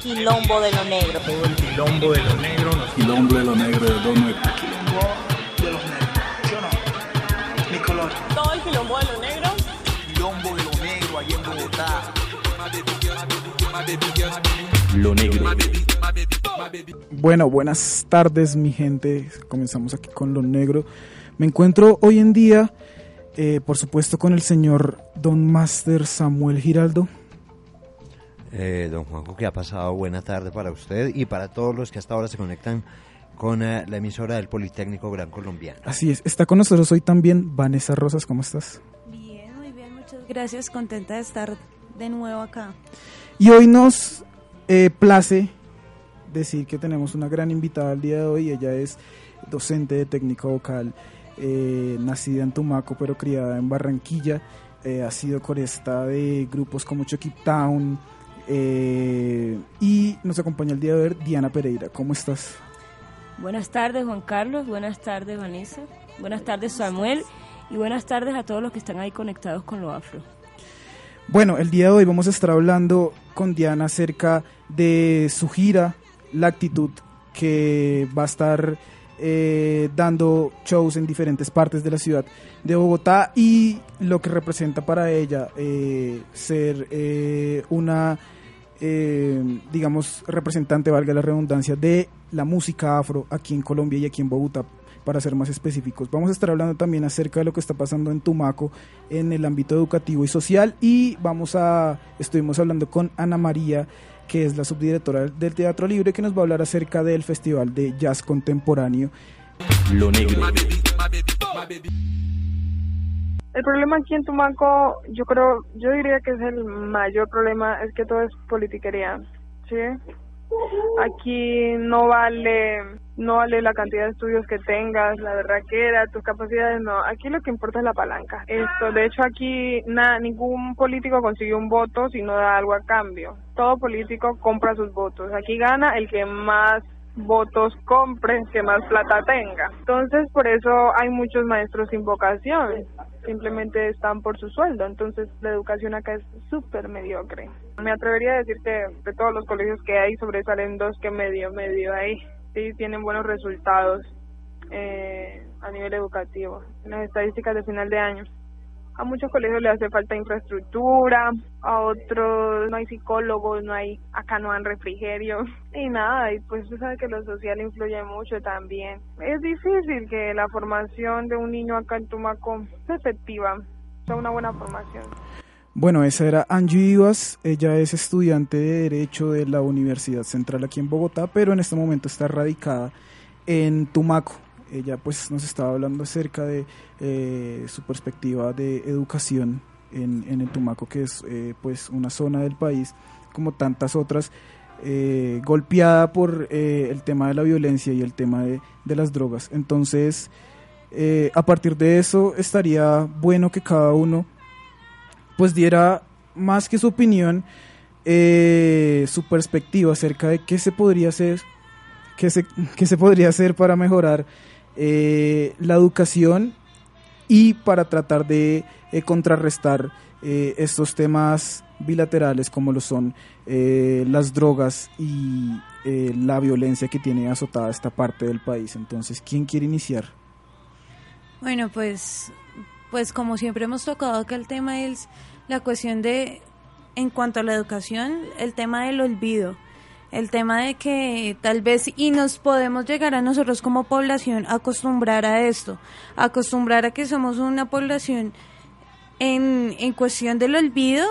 quilombo de lo negro. Todo el quilombo de lo negro. Quilombo de lo negro de Don Negro. Quilombo de los negros. ¿Sí o no? Mi color. Todo el quilombo de lo negro. Quilombo de lo negro allá en Bogotá. Lo negro. Bueno, buenas tardes mi gente. Comenzamos aquí con lo negro. Me encuentro hoy en día, eh, por supuesto, con el señor Don Master Samuel Giraldo. Eh, don Juanjo, ¿qué ha pasado? Buena tarde para usted y para todos los que hasta ahora se conectan con eh, la emisora del Politécnico Gran Colombiano. Así es, está con nosotros hoy también Vanessa Rosas, ¿cómo estás? Bien, muy bien, muchas gracias, contenta de estar de nuevo acá. Y hoy nos eh, place decir que tenemos una gran invitada al día de hoy, ella es docente de técnica vocal, eh, nacida en Tumaco pero criada en Barranquilla, eh, ha sido coresta de grupos como Chucky Town eh, y nos acompaña el día de hoy Diana Pereira, ¿cómo estás? Buenas tardes Juan Carlos, buenas tardes Vanessa, buenas tardes Samuel y buenas tardes a todos los que están ahí conectados con lo afro. Bueno, el día de hoy vamos a estar hablando con Diana acerca de su gira, La Actitud, que va a estar eh, dando shows en diferentes partes de la ciudad de Bogotá y lo que representa para ella eh, ser eh, una, eh, digamos, representante, valga la redundancia, de la música afro aquí en Colombia y aquí en Bogotá, para ser más específicos. Vamos a estar hablando también acerca de lo que está pasando en Tumaco en el ámbito educativo y social y vamos a, estuvimos hablando con Ana María que es la subdirectora del Teatro Libre, que nos va a hablar acerca del Festival de Jazz Contemporáneo. Lo negro. El problema aquí en Tumaco, yo creo, yo diría que es el mayor problema, es que todo es politiquería, ¿sí? Aquí no vale, no vale la cantidad de estudios que tengas, la verdad que era, tus capacidades, no. Aquí lo que importa es la palanca. Esto, de hecho aquí nada, ningún político consigue un voto si no da algo a cambio. Todo político compra sus votos. Aquí gana el que más votos compre, que más plata tenga. Entonces, por eso hay muchos maestros sin vocación, simplemente están por su sueldo. Entonces, la educación acá es súper mediocre. Me atrevería a decir que de todos los colegios que hay, sobresalen dos que medio, medio ahí. Sí, tienen buenos resultados eh, a nivel educativo, en las estadísticas de final de año. A muchos colegios le hace falta infraestructura, a otros no hay psicólogos, no hay, acá no hay refrigerio y nada, y pues tú sabes que lo social influye mucho también. Es difícil que la formación de un niño acá en Tumaco sea efectiva, sea una buena formación. Bueno, esa era Angie Vivas, ella es estudiante de Derecho de la Universidad Central aquí en Bogotá, pero en este momento está radicada en Tumaco. Ella pues nos estaba hablando acerca de eh, su perspectiva de educación en, en el Tumaco, que es eh, pues una zona del país, como tantas otras, eh, golpeada por el tema de la violencia y el tema de, de las drogas. Entonces, a partir de eso, estaría bueno que cada uno pues diera más que su opinión, su perspectiva acerca de qué se podría hacer, qué se, qué se podría hacer para mejorar eh, la educación y para tratar de eh, contrarrestar eh, estos temas bilaterales como lo son eh, las drogas y eh, la violencia que tiene azotada esta parte del país. Entonces, ¿quién quiere iniciar? Bueno, pues, pues como siempre hemos tocado que el tema es la cuestión de, en cuanto a la educación, el tema del olvido, el tema de que tal vez y nos podemos llegar a nosotros como población acostumbrar a esto, acostumbrar a que somos una población en, en cuestión del olvido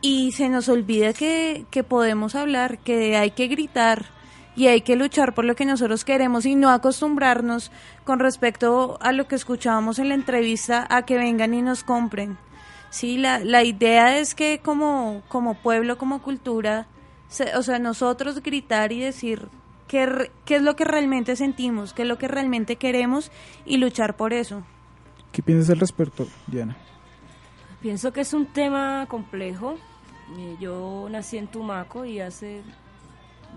y se nos olvida que, que podemos hablar, que hay que gritar y hay que luchar por lo que nosotros queremos y no acostumbrarnos con respecto a lo que escuchábamos en la entrevista a que vengan y nos compren. Sí, la, la idea es que como, como pueblo, como cultura, o sea, nosotros gritar y decir qué, qué es lo que realmente sentimos, qué es lo que realmente queremos y luchar por eso. ¿Qué piensas al respecto, Diana? Pienso que es un tema complejo. Eh, Yo nací en Tumaco y hace,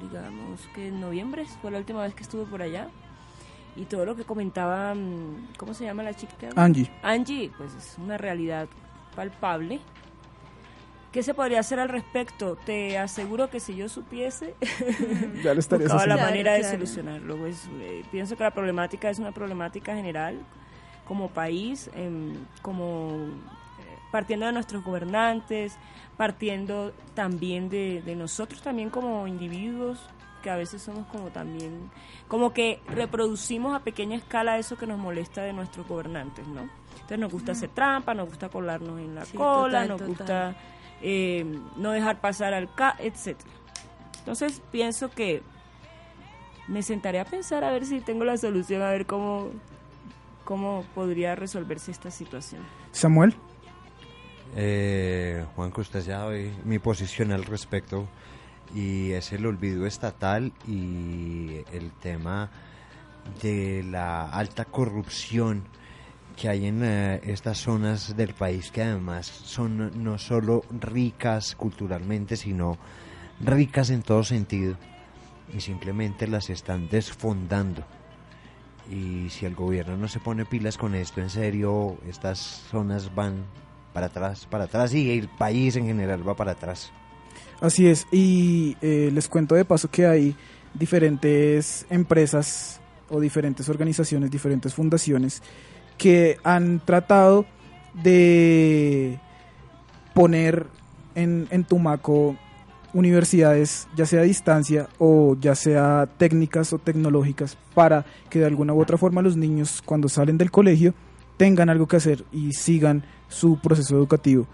digamos que en noviembre fue la última vez que estuve por allá. Y todo lo que comentaba, mm, ¿cómo se llama la chica? Angie. Angie, pues es una realidad palpable ¿Qué se podría hacer al respecto? Te aseguro que si yo supiese, Ya lo estarías buscaba la manera de solucionarlo. Pues, eh, pienso que la problemática es una problemática general como país, em, como eh, partiendo de nuestros gobernantes, partiendo también de, de nosotros también como individuos, que a veces somos como también, como que reproducimos a pequeña escala eso que nos molesta de nuestros gobernantes, ¿no? Entonces nos gusta hacer trampa, nos gusta colarnos en la Sí, cola, total, nos total. gusta eh, no dejar pasar al ca, etcétera. Entonces pienso que me sentaré a pensar a ver si tengo la solución, a ver cómo, cómo podría resolverse esta situación. Samuel, Eh, Juanco, usted ya sabe mi posición al respecto y es el olvido estatal y el tema de la alta corrupción que hay en eh, estas zonas del país que además son no solo ricas culturalmente sino ricas en todo sentido y simplemente las están desfondando y si el gobierno no se pone pilas con esto en serio estas zonas van para atrás para atrás y el país en general va para atrás así es. Y eh, les cuento de paso que hay diferentes empresas o diferentes organizaciones, diferentes fundaciones que han tratado de poner en, en Tumaco universidades, ya sea a distancia o ya sea técnicas o tecnológicas, para que de alguna u otra forma los niños cuando salen del colegio tengan algo que hacer y sigan su proceso educativo.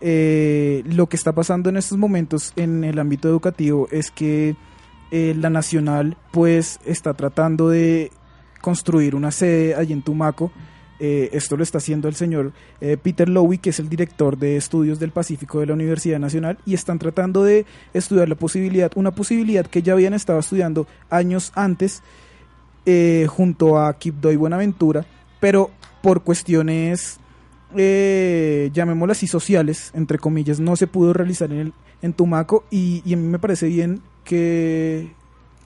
Eh, lo que está pasando en estos momentos en el ámbito educativo es que eh, la Nacional pues está tratando de construir una sede allí en Tumaco. Eh, esto lo está haciendo el señor eh, Peter Lowy, que es el director de estudios del Pacífico de la Universidad Nacional, y están tratando de estudiar la posibilidad, una posibilidad que ya habían estado estudiando años antes eh, junto a Kipdo y Buenaventura, pero por cuestiones, llamémoslas así, sociales, entre comillas, no se pudo realizar en, el, en Tumaco y, y a mí me parece bien que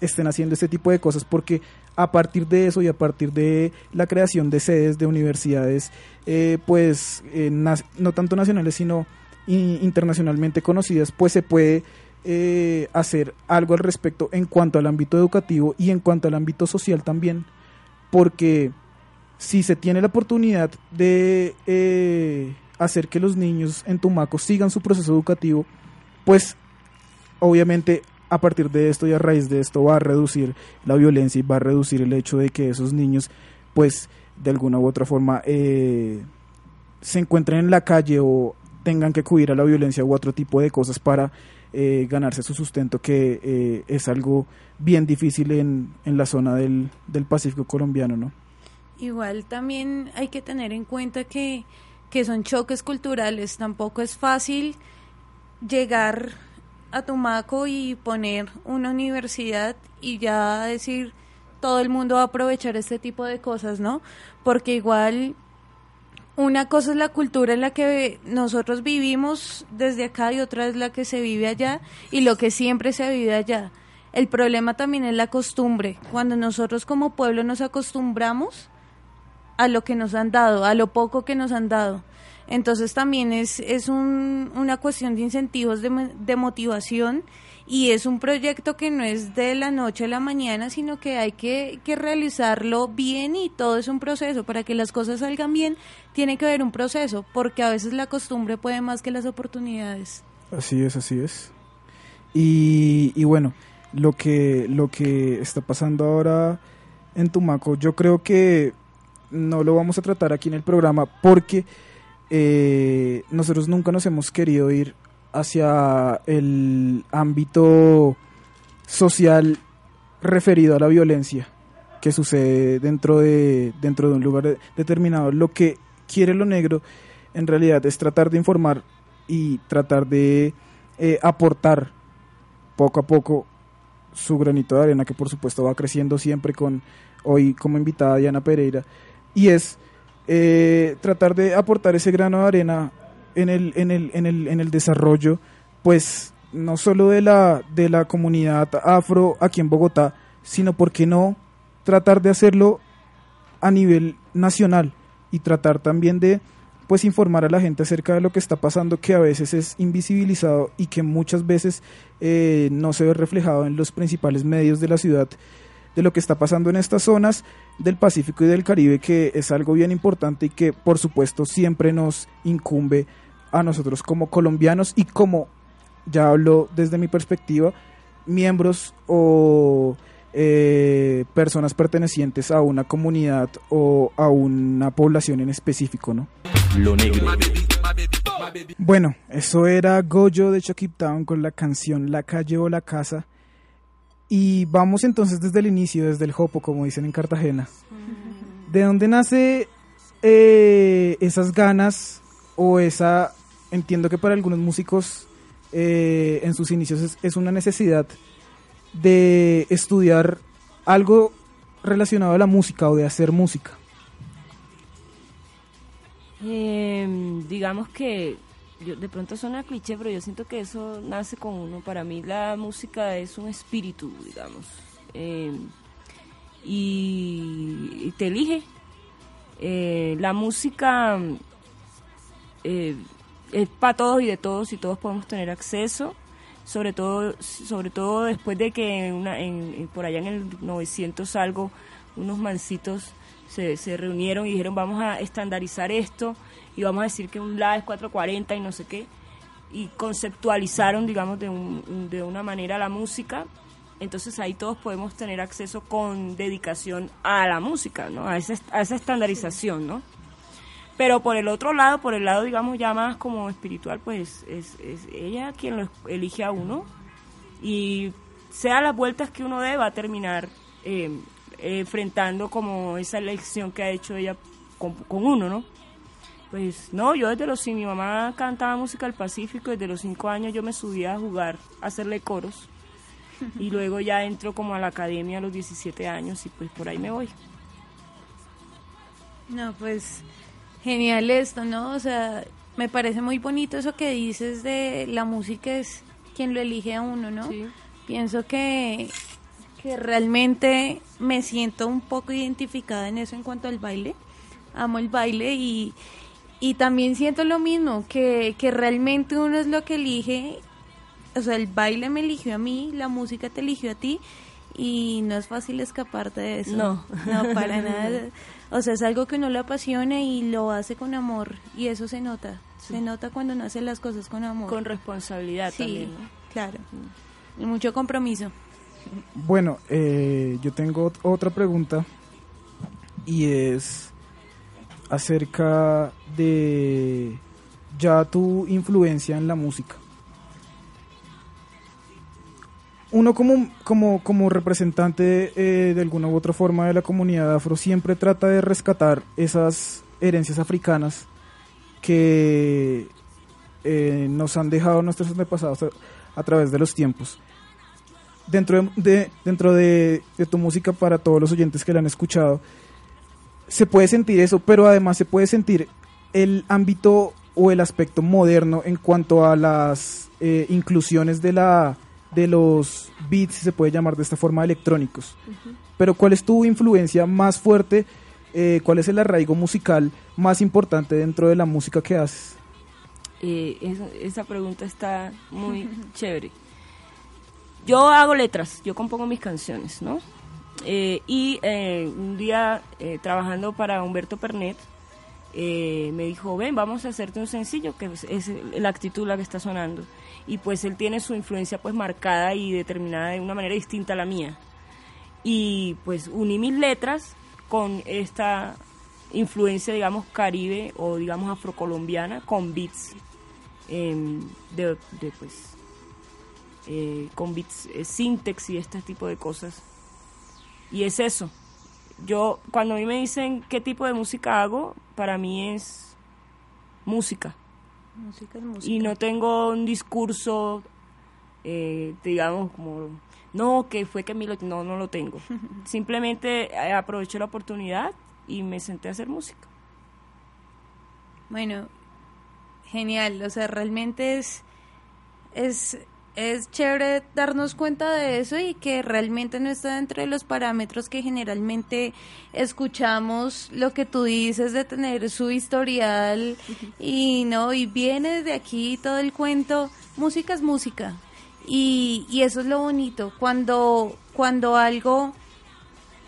estén haciendo este tipo de cosas porque a partir de eso y a partir de la creación de sedes de universidades, eh, pues eh, no tanto nacionales sino internacionalmente conocidas, pues se puede eh, hacer algo al respecto en cuanto al ámbito educativo y en cuanto al ámbito social también, porque si se tiene la oportunidad de hacer que los niños en Tumaco sigan su proceso educativo, pues obviamente a partir de esto y a raíz de esto va a reducir la violencia y va a reducir el hecho de que esos niños pues de alguna u otra forma eh, se encuentren en la calle o tengan que acudir a la violencia u otro tipo de cosas para eh, ganarse su sustento que eh, es algo bien difícil en, en la zona del, del Pacífico colombiano, ¿no? Igual también hay que tener en cuenta que, que son choques culturales. Tampoco es fácil llegar a Tumaco y poner una universidad y ya decir todo el mundo va a aprovechar este tipo de cosas, ¿no? Porque igual una cosa es la cultura en la que nosotros vivimos desde acá y otra es la que se vive allá y lo que siempre se vive allá. El problema también es la costumbre. Cuando nosotros como pueblo nos acostumbramos a lo que nos han dado, a lo poco que nos han dado. Entonces también es, es un- una cuestión de incentivos, de, de motivación y es un proyecto que no es de la noche a la mañana, sino que hay que, que realizarlo bien y todo es un proceso. Para que las cosas salgan bien, tiene que haber un proceso, porque a veces la costumbre puede más que las oportunidades. Así es, así es. Y, y bueno, lo que, lo que está pasando ahora en Tumaco, yo creo que no lo vamos a tratar aquí en el programa porque eh, nosotros nunca nos hemos querido ir hacia el ámbito social referido a la violencia que sucede dentro de, dentro de un lugar de- determinado. Lo que quiere lo negro en realidad es tratar de informar y tratar de eh, aportar poco a poco su granito de arena, que por supuesto va creciendo siempre con hoy como invitada Diana Pereira, y es eh, tratar de aportar ese grano de arena en el, en el, en el, en el desarrollo, pues no solo de la, de la comunidad afro aquí en Bogotá, sino, ¿por qué no tratar de hacerlo a nivel nacional y tratar también de pues informar a la gente acerca de lo que está pasando, que a veces es invisibilizado y que muchas veces eh, no se ve reflejado en los principales medios de la ciudad, de lo que está pasando en estas zonas del Pacífico y del Caribe, que es algo bien importante y que por supuesto siempre nos incumbe a nosotros como colombianos y como, ya hablo desde mi perspectiva, miembros o eh, personas pertenecientes a una comunidad o a una población en específico, ¿no? Lo negro. Bueno, eso era Goyo de Chucky Town con la canción La calle o la casa. Y vamos entonces desde el inicio, desde el Jopo, como dicen en Cartagena. ¿De dónde nace eh, esas ganas o esa, entiendo que para algunos músicos eh, en sus inicios es, es una necesidad de estudiar algo relacionado a la música o de hacer música? Eh, digamos que yo, de pronto suena cliché, pero yo siento que eso nace con uno. Para mí la música es un espíritu, digamos. Eh, y, te elige. Eh, la música eh, es para todos y de todos y todos podemos tener acceso. Sobre todo, sobre todo después de que una, en- por allá en el 900 algo, unos mancitos se, se reunieron y dijeron vamos a estandarizar esto y vamos a decir que un La es 440 y no sé qué y conceptualizaron digamos de, un- de una manera la música entonces ahí todos podemos tener acceso con dedicación a la música no a esa, a esa estandarización no pero por el otro lado por el lado digamos ya más como espiritual pues es, es ella quien lo elige a uno y sea las vueltas que uno dé va a terminar eh, eh, enfrentando como esa elección que ha hecho ella con, con uno, ¿no? Pues no, yo desde los sí, mi mamá cantaba música del Pacífico, desde los cinco años yo me subía a jugar, a hacerle coros y luego ya entro como a la academia a los 17 años y pues por ahí me voy. No, pues genial esto, ¿no? O sea, me parece muy bonito eso que dices de la música es quien lo elige a uno, ¿no? Sí. Pienso que, que realmente me siento un poco identificada en eso en cuanto al baile. Amo el baile y, y también siento lo mismo, que, que realmente uno es lo que elige. O sea, el baile me eligió a mí, la música te eligió a ti y no es fácil escaparte de eso. No. No, para nada. O sea, es algo que uno le apasiona y lo hace con amor y eso se nota. Se nota cuando uno hace las cosas con amor. Con responsabilidad sí, también, ¿no? claro. Y mucho compromiso. Bueno, eh, yo tengo ot- otra pregunta y es acerca de ya tu influencia en la música. Uno como, como, como representante eh, de alguna u otra forma de la comunidad afro siempre trata de rescatar esas herencias africanas que eh, nos han dejado nuestros antepasados a, través de los tiempos dentro de, de- dentro de, de tu música para todos los oyentes que la han escuchado se puede sentir eso pero además se puede sentir el ámbito o el aspecto moderno en cuanto a las eh, inclusiones de la de los beats si se puede llamar de esta forma electrónicos pero cuál es tu influencia más fuerte Eh, cuál es el arraigo musical más importante dentro de la música que haces Eh, esa, esa pregunta está muy chévere. Yo hago letras, yo compongo mis canciones, ¿no? Eh, y eh, un día eh, trabajando para Humberto Pernet, eh, me dijo, ven, vamos a hacerte un sencillo, que es, es la actitud la que está sonando. Y pues él tiene su influencia pues marcada y determinada de una manera distinta a la mía. Y pues uní mis letras con esta influencia, digamos, caribe o digamos afrocolombiana con beats em, de, de, pues eh, con beats eh, y este tipo de cosas y es eso yo cuando a mí me dicen qué tipo de música hago para mí es música Música es música. y no tengo un discurso eh, digamos como no que fue que a mí lo no no lo tengo simplemente eh, aproveché la oportunidad y me senté a hacer música Bueno, genial. O sea, realmente es, es, es chévere darnos cuenta de eso y que realmente no está dentro de los parámetros que generalmente escuchamos lo que tú dices de tener su historial y no y viene de aquí todo el cuento música es música. Y, y eso es lo bonito cuando cuando algo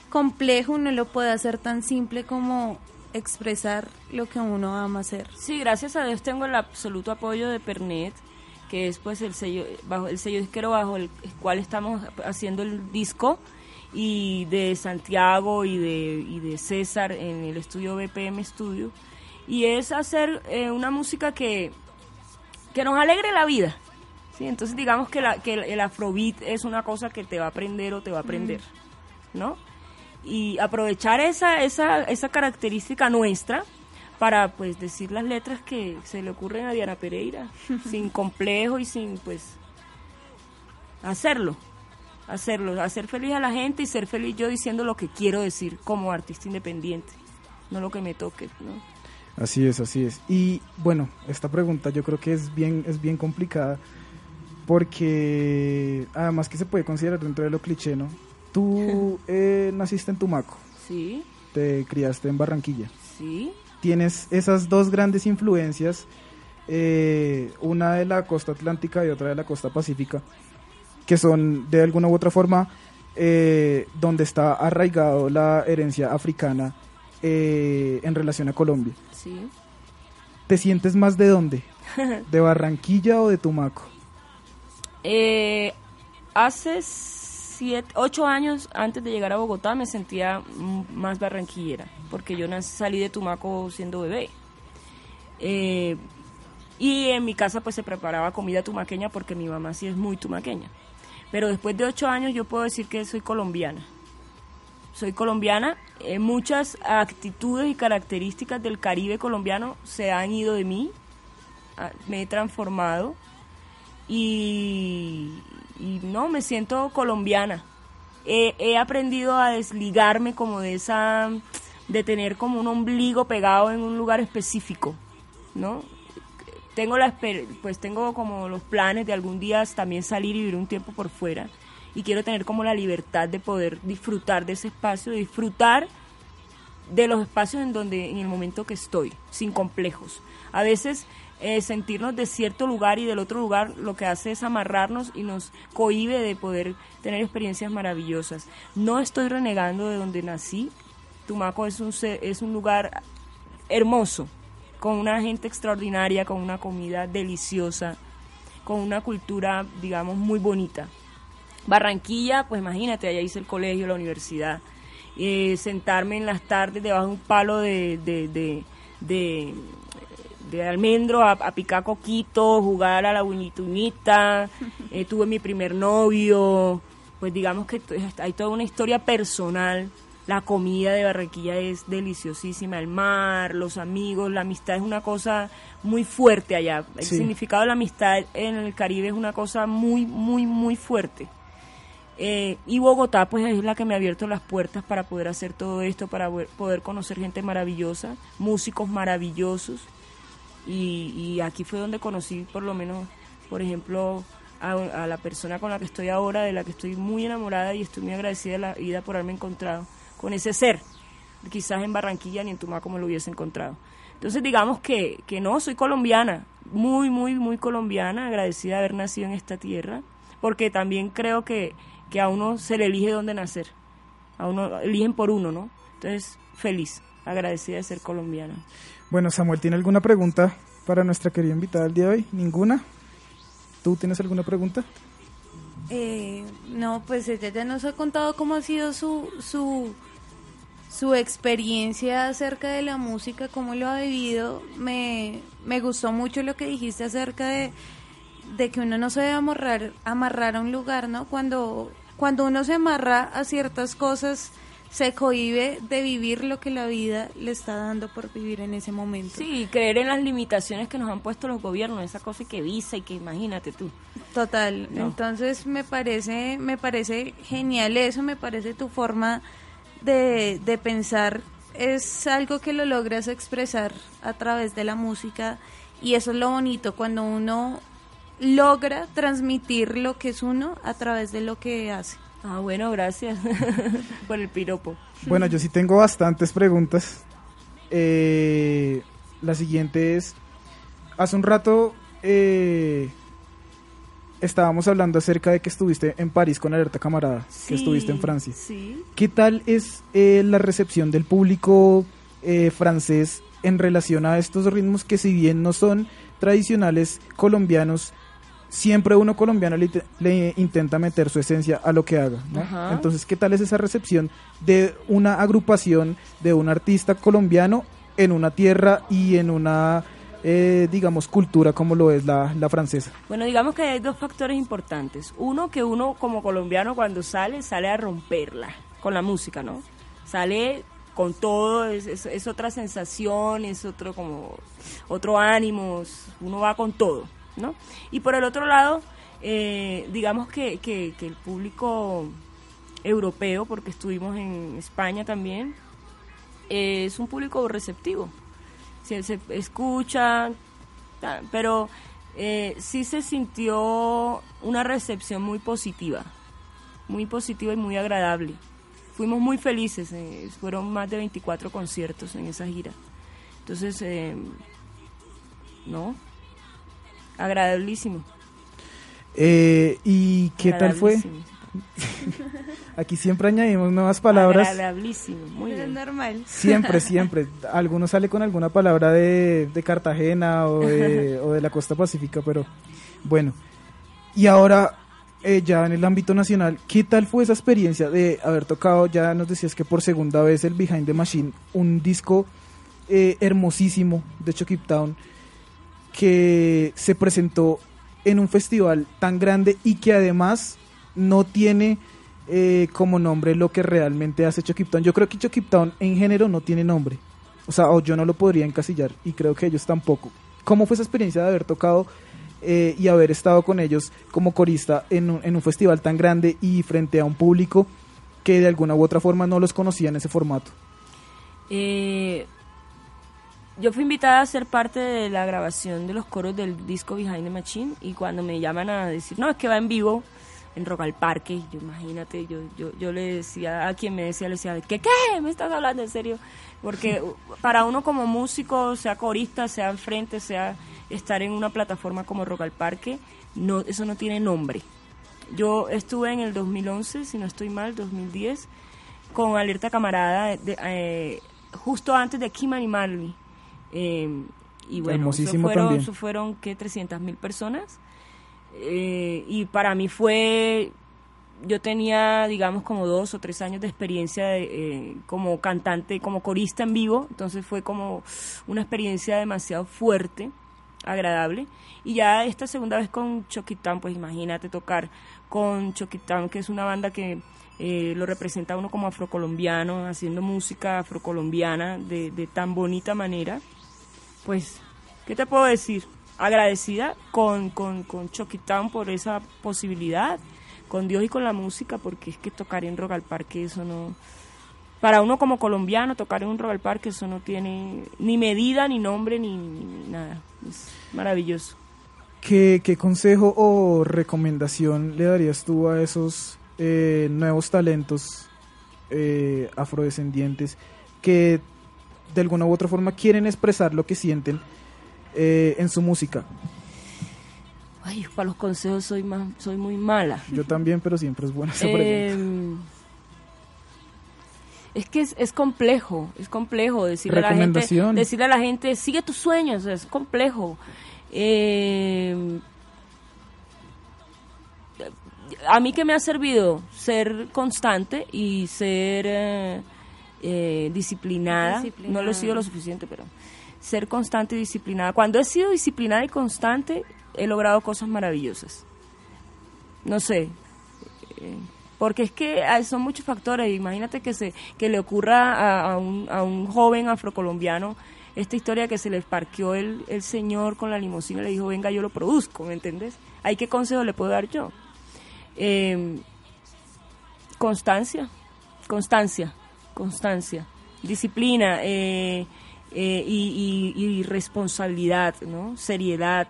complejo uno lo puede hacer tan simple como expresar lo que uno ama hacer. Sí, gracias a Dios tengo el absoluto apoyo de Pernet, que es pues el sello bajo el sello disquero bajo el cual estamos haciendo el disco y de Santiago y de, y de César en el estudio BPM Studio y es hacer eh, una música que que nos alegre la vida. Sí, entonces digamos que, la, que el, el afrobeat es una cosa que te va a aprender o te va a aprender, ¿no? Y aprovechar esa, esa, esa característica nuestra para pues decir las letras que se le ocurren a Diana Pereira, sin complejo y sin pues hacerlo, hacerlo, hacer feliz a la gente y ser feliz yo diciendo lo que quiero decir como artista independiente, no lo que me toque, ¿no? Así es, así es. Y bueno, esta pregunta yo creo que es bien, es bien complicada porque además que se puede considerar dentro de lo cliché, ¿no? Tú eh, naciste en Tumaco, Sí, te criaste en Barranquilla. sí, Tienes esas dos grandes influencias, eh, una de la costa atlántica y otra de la costa pacífica, que son de alguna u otra forma eh, donde está arraigado la herencia africana eh, en relación a Colombia. sí. ¿Te sientes más de dónde? ¿De Barranquilla o de Tumaco? Eh, hace siete, ocho años antes de llegar a Bogotá me sentía más barranquillera, porque yo nac- salí de Tumaco siendo bebé. Eh, y en mi casa pues se preparaba comida tumaqueña porque mi mamá sí es muy tumaqueña. Pero después de ocho años yo puedo decir que soy colombiana. Soy colombiana, eh, muchas actitudes y características del Caribe colombiano se han ido de mí, ah, me he transformado y, y no, me siento colombiana. He, aprendido a desligarme como de esa, de tener como un ombligo pegado en un lugar específico, ¿no? Tengo la, pues tengo como los planes de algún día también salir y vivir un tiempo por fuera y quiero tener como la libertad de poder disfrutar de ese espacio, disfrutar de los espacios en donde en el momento que estoy, sin complejos. A veces eh, sentirnos de cierto lugar y del otro lugar lo que hace es amarrarnos y nos cohíbe de poder tener experiencias maravillosas. No estoy renegando de donde nací. Tumaco es un es un lugar hermoso, con una gente extraordinaria, con una comida deliciosa, con una cultura, digamos, muy bonita. Barranquilla, pues imagínate, allá hice el colegio, la universidad. Eh, sentarme en las tardes debajo de un palo de, de almendro a, a picar coquito, jugar a la buñitunita. Eh, tuve mi primer novio. Pues digamos que hay toda una historia personal. La comida de Barranquilla es deliciosísima, el mar, los amigos, la amistad es una cosa muy fuerte allá. El Sí. significado de la amistad en el Caribe es una cosa muy, muy, muy fuerte. Eh, y Bogotá pues es la que me ha abierto las puertas para poder hacer todo esto, para poder conocer gente maravillosa, músicos maravillosos. Y, y aquí fue donde conocí por lo menos, por ejemplo, a, a la persona con la que estoy ahora, de la que estoy muy enamorada y estoy muy agradecida de la vida por haberme encontrado con ese ser. Quizás en Barranquilla ni en Tumaco me lo hubiese encontrado. Entonces digamos que, que no, soy colombiana, muy, muy, muy colombiana, agradecida de haber nacido en esta tierra, porque también creo que, que a uno se le elige dónde nacer, a uno eligen por uno, ¿no? Entonces, feliz, agradecida de ser colombiana. Bueno, Samuel, ¿tiene alguna pregunta para nuestra querida invitada del día de hoy? ¿Ninguna? ¿Tú tienes alguna pregunta? Eh, no, pues ella ya nos ha contado cómo ha sido su, su, su experiencia acerca de la música, cómo lo ha vivido. Me, me gustó mucho lo que dijiste acerca de, de que uno no se debe amarrar, amarrar a un lugar, ¿no? Cuando, cuando uno se amarra a ciertas cosas, se cohíbe de vivir lo que la vida le está dando por vivir en ese momento. Sí, creer en las limitaciones que nos han puesto los gobiernos, esa cosa que visa y que imagínate tú. Total. No. Entonces me parece, me parece genial eso, me parece tu forma de, de pensar es algo que lo logras expresar a través de la música y eso es lo bonito cuando uno logra transmitir lo que es uno a través de lo que hace. Ah, bueno, gracias por el piropo. Bueno, yo sí tengo bastantes preguntas. Eh, la siguiente es, hace un rato eh, estábamos hablando acerca de que estuviste en París con Alerta Camarada, que estuviste en Francia. Sí. ¿Qué tal es eh, la recepción del público eh, francés en relación a estos ritmos que si bien no son tradicionales colombianos, siempre uno colombiano le, le intenta meter su esencia a lo que haga? Entonces, ¿qué tal es esa recepción de una agrupación de un artista colombiano en una tierra y en una, eh, digamos, cultura como lo es la, la francesa? Bueno, digamos que hay dos factores importantes. Uno, que uno como colombiano cuando sale, sale a romperla con la música, ¿no? Sale con todo, es, es- es otra sensación, es otro como otro ánimo, uno va con todo, Y por el otro lado, eh, digamos que, el público europeo, porque estuvimos en España también, es un público receptivo. Se, escucha, pero eh, sí se sintió una recepción muy positiva, muy positiva y muy agradable. Fuimos muy felices, eh, fueron más de 24 conciertos en esa gira. Entonces, no, agradabilísimo. Eh, ¿Y qué tal fue? Aquí siempre añadimos nuevas palabras. Agradabilísimo, muy bien. normal. Siempre, siempre. Alguno sale con alguna palabra de, de Cartagena o de, o de la costa pacífica, pero bueno. Y ahora, eh, ya en el ámbito nacional, ¿qué tal fue esa experiencia de haber tocado, ya nos decías que por segunda vez el Behind the Machine, un disco eh, hermosísimo de Chucky Town, que se presentó en un festival tan grande y que además no tiene eh, como nombre lo que realmente hace Chucky Town. Yo creo que Chucky Town en género no tiene nombre. O sea, o yo no lo podría encasillar y creo que ellos tampoco. ¿Cómo fue esa experiencia de haber tocado eh, y haber estado con ellos como corista en un, en un festival tan grande y frente a un público que de alguna u otra forma no los conocía en ese formato? Eh, yo fui invitada a ser parte de la grabación de los coros del disco Behind the Machine y cuando me llaman a decir, no, es que va en vivo en Rock al Parque, yo imagínate, yo, yo, yo le decía a quien me decía, le decía, ¿qué qué? ¿Me estás hablando en serio? Porque para uno como músico, sea corista, sea enfrente, sea estar en una plataforma como Rock al Parque, no, eso no tiene nombre. Yo estuve en el 2011, si no estoy mal, 2010, con Alerta Camarada, de- eh, justo antes de Kim Animali. Eh, y bueno, eso fueron, eso fueron, ¿qué? 300 mil personas. Eh, y para mí fue, yo tenía, digamos, como dos o tres años de experiencia de, eh, como cantante, como corista en vivo, entonces fue como una experiencia demasiado fuerte, agradable. Y ya esta segunda vez con Town, pues imagínate tocar con Town, que es una banda que eh, lo representa uno como afrocolombiano, haciendo música afrocolombiana de, de tan bonita manera. Pues, ¿qué te puedo decir? Agradecida con, con, con Town por esa posibilidad, con Dios y con la música, porque es que tocar en Rock al eso no. Para uno como colombiano, tocar en un Rock al Parque, eso no tiene ni medida, ni nombre, ni, ni nada. Es maravilloso. ¿Qué, qué consejo o recomendación le darías tú a esos eh, nuevos talentos eh, afrodescendientes que de alguna u otra forma quieren expresar lo que sienten eh, en su música? Ay, para los consejos soy, más, soy muy mala. Yo también, pero siempre es buena esa pregunta. Eh, es que es, es complejo, es complejo decirle a la gente, decirle a la gente, sigue tus sueños, es complejo. Eh, a mí que me ha servido ser constante y ser eh, disciplinada. no lo he sido lo suficiente, pero ser constante y disciplinada. Cuando he sido disciplinada y constante, he logrado cosas maravillosas. No sé, eh, porque es que ah, son muchos factores. Imagínate que se que le ocurra a, a un, a un joven afrocolombiano esta historia que se le parqueó el, el señor con la limusina y le dijo, venga, yo lo produzco, ¿me entiendes? ¿Hay qué consejo le puedo dar yo? Eh, constancia, constancia, constancia, disciplina eh, eh, y, responsabilidad, ¿no? Seriedad.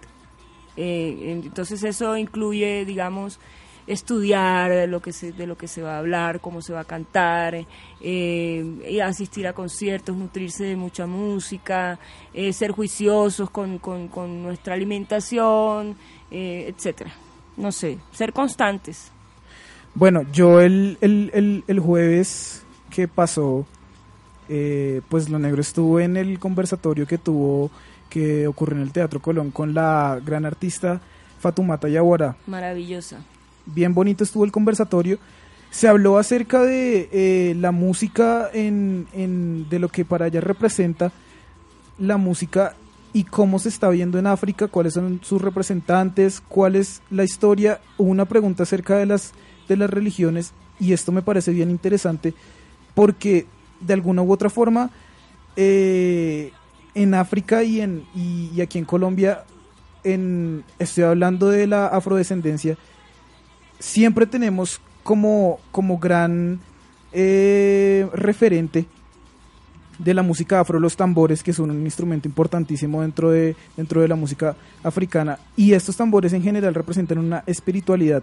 Eh, entonces eso incluye, digamos, estudiar de lo que se, de lo que se va a hablar, cómo se va a cantar, eh, asistir a conciertos, nutrirse de mucha música, ser juiciosos con, con, con nuestra alimentación, eh, etcétera. No sé, ser constantes. Bueno, yo el, el, el, el jueves que pasó, eh, pues Lo Negro estuvo en el conversatorio que tuvo, que ocurrió en el Teatro Colón con la gran artista Fatumata Yawara. Maravillosa. Bien bonito estuvo el conversatorio. Se habló acerca de eh, la música, en, en- de lo que para ella representa la música y cómo se está viendo en África, cuáles son sus representantes, cuál es la historia. Hubo una pregunta acerca de las, de las religiones y esto me parece bien interesante porque de alguna u otra forma eh, en África y, en, y, aquí en Colombia, estoy hablando de la afrodescendencia, siempre tenemos como, como gran eh, referente de la música afro los tambores, que son un instrumento importantísimo dentro de, dentro de la música africana. Y estos tambores en general representan una espiritualidad.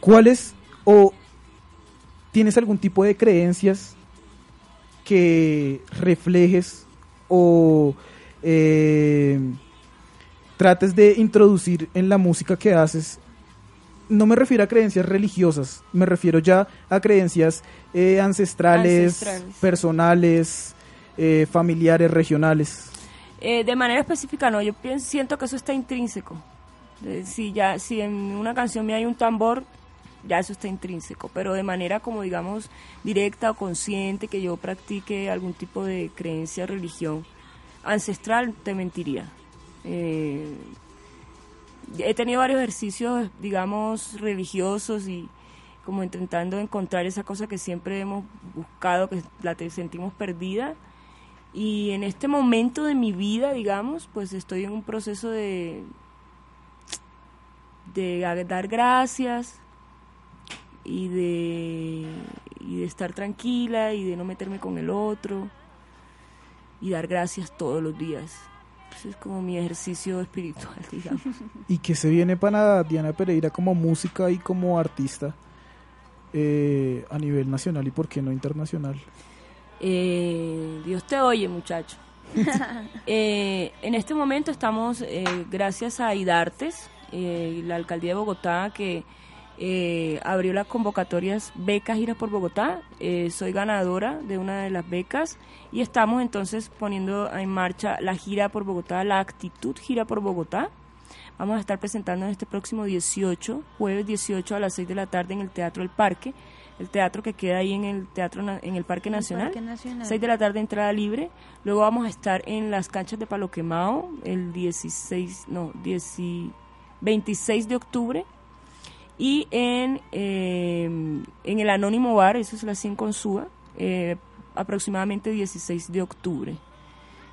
¿Cuáles o tienes algún tipo de creencias que reflejes o eh, trates de introducir en la música que haces no me refiero a creencias religiosas, me refiero ya a creencias eh, ancestrales, Ancestrales. personales, eh, familiares, regionales. De manera específica no, yo pienso, siento que eso está intrínseco. Si ya si en una canción me hay un tambor, ya eso está intrínseco, pero de manera como digamos directa o consciente que yo practique algún tipo de creencia, religión ancestral, te mentiría. Eh, he tenido varios ejercicios, digamos, religiosos y como intentando encontrar esa cosa que siempre hemos buscado, que la sentimos perdida. Y en este momento de mi vida, digamos, pues estoy en un proceso de, de dar gracias y de, y de estar tranquila y de no meterme con el otro y dar gracias todos los días. Ese es como mi ejercicio espiritual, digamos. ¿Y que se viene para Diana Pereira como música y como artista eh, a nivel nacional y por qué no internacional? Eh, Dios te oye, muchacho. Eh, en este momento estamos, eh, gracias a IDARTES, eh, la alcaldía de Bogotá, que eh, abrió las convocatorias Becas Giras por Bogotá. Eh, soy ganadora de una de las becas y estamos entonces poniendo en marcha la gira por Bogotá, la actitud gira por Bogotá. Vamos a estar presentando en este próximo 18, jueves 18 a las 6 de la tarde en el Teatro El Parque, el teatro que queda ahí en el teatro en el Parque Nacional. Parque Nacional. 6 de la tarde entrada libre. Luego vamos a estar en las canchas de Palo Quemado el 16, no, 10 y- 26 de octubre. Y en, eh, en el Anónimo Bar, eso es la 100 con Suba, eh, aproximadamente 16 de octubre.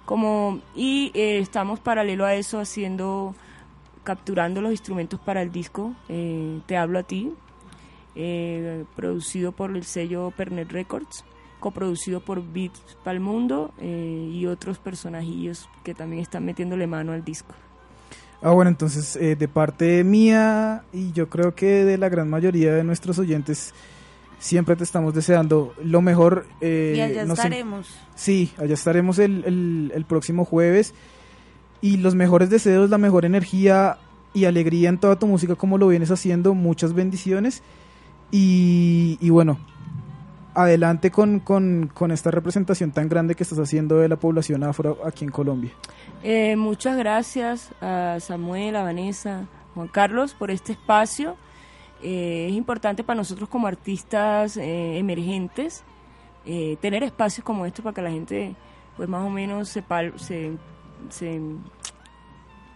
Como, y eh, estamos paralelo a eso haciendo, capturando los instrumentos para el disco eh, Te hablo a ti, producido por el sello Pernet Records, coproducido por Beats Palmundo eh, y otros personajillos que también están metiéndole mano al disco. Ah, bueno, entonces eh, de parte mía y yo creo que de la gran mayoría de nuestros oyentes, siempre te estamos deseando lo mejor. eh, y allá estaremos. Sí, allá estaremos el, el- el próximo jueves. Y los mejores deseos, la mejor energía y alegría en toda tu música como lo vienes haciendo. Muchas bendiciones. Y, y bueno, adelante con, con- con esta representación tan grande que estás haciendo de la población afro aquí en Colombia. Eh, muchas gracias a Samuel, a Vanessa, Juan Carlos por este espacio. Eh, es importante para nosotros como artistas eh, emergentes eh, tener espacios como este para que la gente pues más o menos sepa, se, se-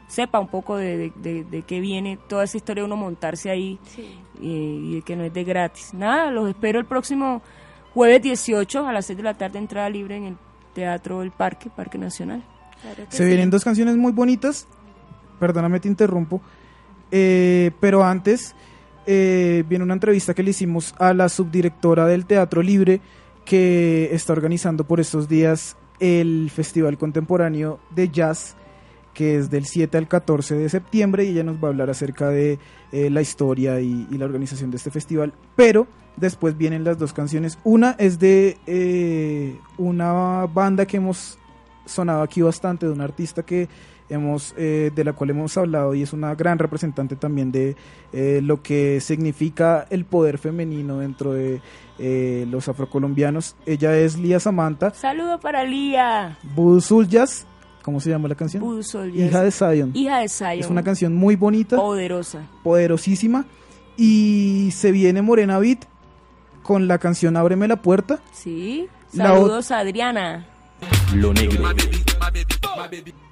sepa un poco de, de- de- de qué viene toda esa historia de uno montarse ahí eh, y de que no es de gratis. Nada, los espero el próximo jueves 18 a las 6 de la tarde, entrada libre en el Teatro del Parque, Parque Nacional. Se vienen dos canciones muy bonitas. Perdóname, te interrumpo. Eh, pero antes eh, viene una entrevista que le hicimos a la subdirectora del Teatro Libre que está organizando por estos días el Festival Contemporáneo de Jazz que es del 7 al 14 de septiembre y ella nos va a hablar acerca de eh, la historia y, y la organización de este festival. Pero después vienen las dos canciones. Una es de eh, una banda que hemos sonado aquí bastante, de un artista que hemos eh, de la cual hemos hablado y es una gran representante también de eh, lo que significa el poder femenino dentro de eh, los afrocolombianos. Ella es Lía Samantha, Saludo para Lía. Jazz, ¿cómo se llama la canción? Hija de Zion. Hija de Zion. Es una canción muy bonita, poderosa. poderosísima y se viene Morena Beat con la canción Ábreme la puerta. Sí. La Saludos a Adriana. Lo negro.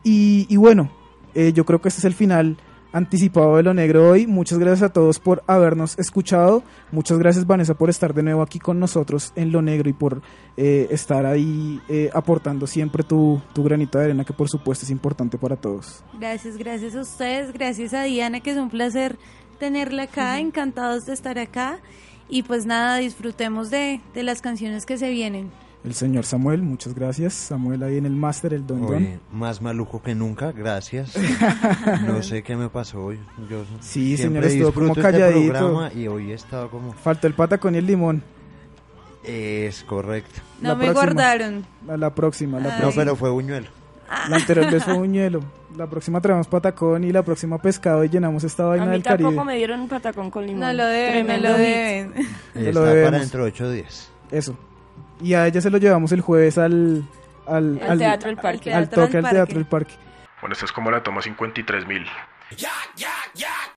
Y, y bueno, eh, yo creo que este es el final anticipado de Lo Negro hoy. Muchas gracias a todos por habernos escuchado. Muchas gracias Vanessa por estar de nuevo aquí con nosotros en Lo Negro y por eh, estar ahí eh, aportando siempre tu, tu granito de arena que por supuesto es importante para todos. Gracias, gracias a ustedes, gracias a Diana, que es un placer tenerla acá, encantados de estar acá. Y pues nada, disfrutemos de, de las canciones que se vienen. El señor Samuel, muchas gracias. Samuel ahí en el máster, el don don. Hoy más maluco que nunca, gracias. no sé qué me pasó hoy. Yo Sí, señor, estuvo como este calladito. programa y hoy he estado como... Faltó el patacón y el limón. Es correcto. No La me próxima. guardaron. A la próxima, la Ay. No, próxima. pero fue buñuelo. La anterior vez fue buñuelo. La próxima traemos patacón y la próxima pescado y llenamos esta vaina A mí del tampoco me dieron un patacón con limón. No lo deben, no lo deben. Te Está lo para dentro de ocho días. Eso. Y a ella se lo llevamos el jueves al... Al, Al Teatro del Parque. al Teatro toque del al Teatro del Parque. Bueno, esta es como la toma 53.000.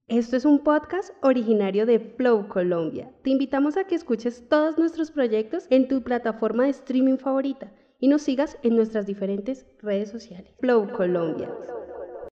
Esto es un podcast originario de Flow Colombia. Te invitamos a que escuches todos nuestros proyectos en tu plataforma de streaming favorita y nos sigas en nuestras diferentes redes sociales. Flow Colombia.